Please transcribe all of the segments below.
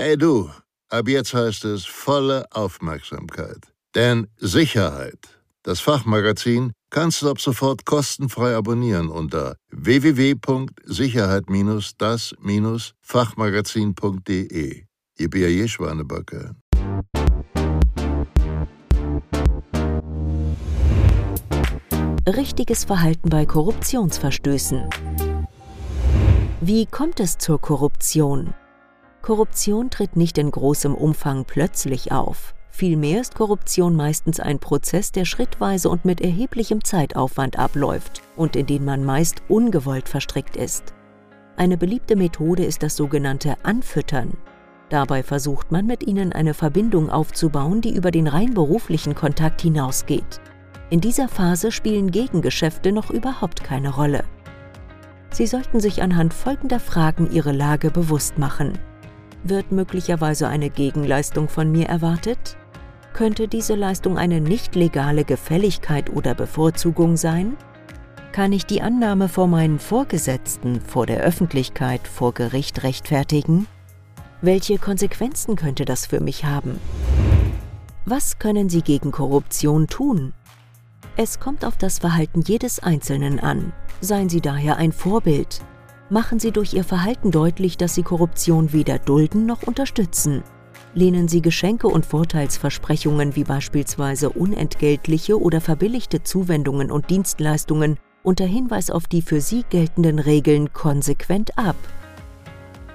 Hey du, ab jetzt heißt es volle Aufmerksamkeit. Denn Sicherheit, das Fachmagazin, kannst du ab sofort kostenfrei abonnieren unter www.sicherheit-das-fachmagazin.de. Ihr B.A.J. Schwanebacke. Richtiges Verhalten bei Korruptionsverstößen. Wie kommt es zur Korruption? Korruption tritt nicht in großem Umfang plötzlich auf. Vielmehr ist Korruption meistens ein Prozess, der schrittweise und mit erheblichem Zeitaufwand abläuft und in den man meist ungewollt verstrickt ist. Eine beliebte Methode ist das sogenannte Anfüttern. Dabei versucht man mit ihnen eine Verbindung aufzubauen, die über den rein beruflichen Kontakt hinausgeht. In dieser Phase spielen Gegengeschäfte noch überhaupt keine Rolle. Sie sollten sich anhand folgender Fragen Ihre Lage bewusst machen. Wird möglicherweise eine Gegenleistung von mir erwartet? Könnte diese Leistung eine nicht legale Gefälligkeit oder Bevorzugung sein? Kann ich die Annahme vor meinen Vorgesetzten, vor der Öffentlichkeit, vor Gericht rechtfertigen? Welche Konsequenzen könnte das für mich haben? Was können Sie gegen Korruption tun? Es kommt auf das Verhalten jedes Einzelnen an. Seien Sie daher ein Vorbild machen Sie durch Ihr Verhalten deutlich, dass Sie Korruption weder dulden noch unterstützen. Lehnen Sie Geschenke und Vorteilsversprechungen wie beispielsweise unentgeltliche oder verbilligte Zuwendungen und Dienstleistungen unter Hinweis auf die für Sie geltenden Regeln konsequent ab.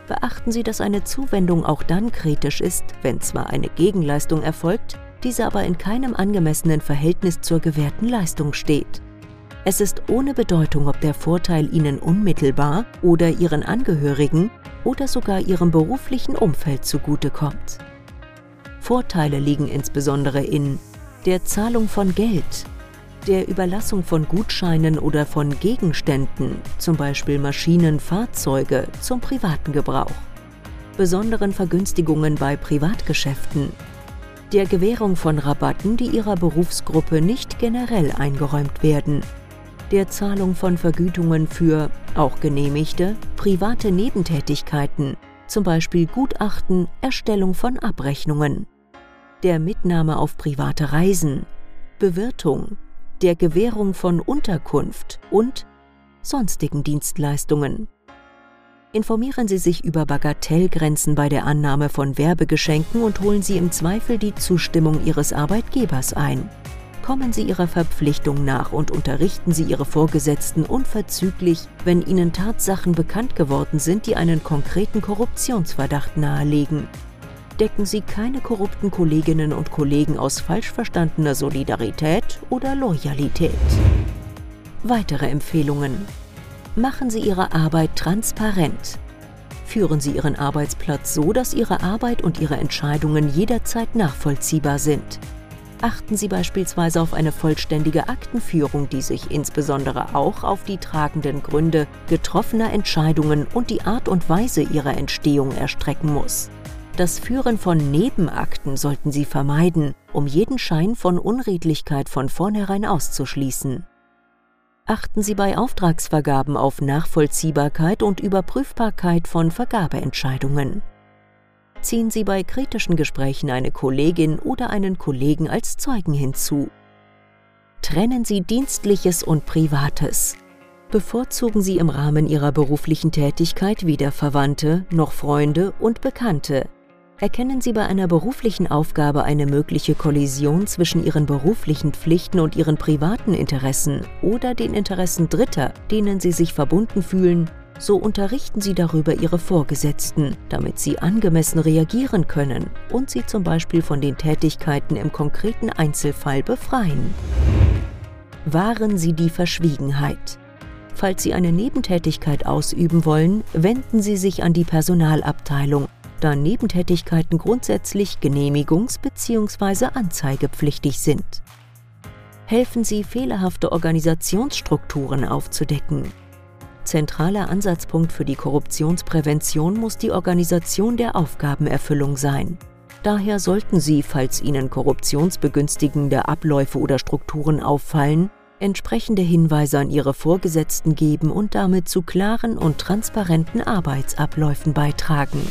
Beachten Sie, dass eine Zuwendung auch dann kritisch ist, wenn zwar eine Gegenleistung erfolgt, diese aber in keinem angemessenen Verhältnis zur gewährten Leistung steht. Es ist ohne Bedeutung, ob der Vorteil Ihnen unmittelbar oder Ihren Angehörigen oder sogar Ihrem beruflichen Umfeld zugutekommt. Vorteile liegen insbesondere in der Zahlung von Geld, der Überlassung von Gutscheinen oder von Gegenständen, zum Beispiel Maschinen, Fahrzeuge, zum privaten Gebrauch, besonderen Vergünstigungen bei Privatgeschäften, der Gewährung von Rabatten, die Ihrer Berufsgruppe nicht generell eingeräumt werden, der Zahlung von Vergütungen für, auch genehmigte, private Nebentätigkeiten, zum Beispiel Gutachten, Erstellung von Abrechnungen, der Mitnahme auf private Reisen, Bewirtung, der Gewährung von Unterkunft und sonstigen Dienstleistungen. Informieren Sie sich über Bagatellgrenzen bei der Annahme von Werbegeschenken und holen Sie im Zweifel die Zustimmung Ihres Arbeitgebers ein kommen Sie Ihrer Verpflichtung nach und unterrichten Sie Ihre Vorgesetzten unverzüglich, wenn Ihnen Tatsachen bekannt geworden sind, die einen konkreten Korruptionsverdacht nahelegen. Decken Sie keine korrupten Kolleginnen und Kollegen aus falsch verstandener Solidarität oder Loyalität. Weitere Empfehlungen. Machen Sie Ihre Arbeit transparent. Führen Sie Ihren Arbeitsplatz so, dass Ihre Arbeit und Ihre Entscheidungen jederzeit nachvollziehbar sind achten Sie beispielsweise auf eine vollständige Aktenführung, die sich insbesondere auch auf die tragenden Gründe getroffener Entscheidungen und die Art und Weise ihrer Entstehung erstrecken muss. Das Führen von Nebenakten sollten Sie vermeiden, um jeden Schein von Unredlichkeit von vornherein auszuschließen. Achten Sie bei Auftragsvergaben auf Nachvollziehbarkeit und Überprüfbarkeit von Vergabeentscheidungen ziehen Sie bei kritischen Gesprächen eine Kollegin oder einen Kollegen als Zeugen hinzu. Trennen Sie Dienstliches und Privates. Bevorzugen Sie im Rahmen Ihrer beruflichen Tätigkeit weder Verwandte noch Freunde und Bekannte. Erkennen Sie bei einer beruflichen Aufgabe eine mögliche Kollision zwischen Ihren beruflichen Pflichten und Ihren privaten Interessen oder den Interessen Dritter, denen Sie sich verbunden fühlen, so unterrichten Sie darüber Ihre Vorgesetzten, damit sie angemessen reagieren können und sie zum Beispiel von den Tätigkeiten im konkreten Einzelfall befreien. Wahren Sie die Verschwiegenheit. Falls Sie eine Nebentätigkeit ausüben wollen, wenden Sie sich an die Personalabteilung, da Nebentätigkeiten grundsätzlich genehmigungs- bzw. anzeigepflichtig sind. Helfen Sie, fehlerhafte Organisationsstrukturen aufzudecken. Zentraler Ansatzpunkt für die Korruptionsprävention muss die Organisation der Aufgabenerfüllung sein. Daher sollten Sie, falls Ihnen korruptionsbegünstigende Abläufe oder Strukturen auffallen, entsprechende Hinweise an Ihre Vorgesetzten geben und damit zu klaren und transparenten Arbeitsabläufen beitragen.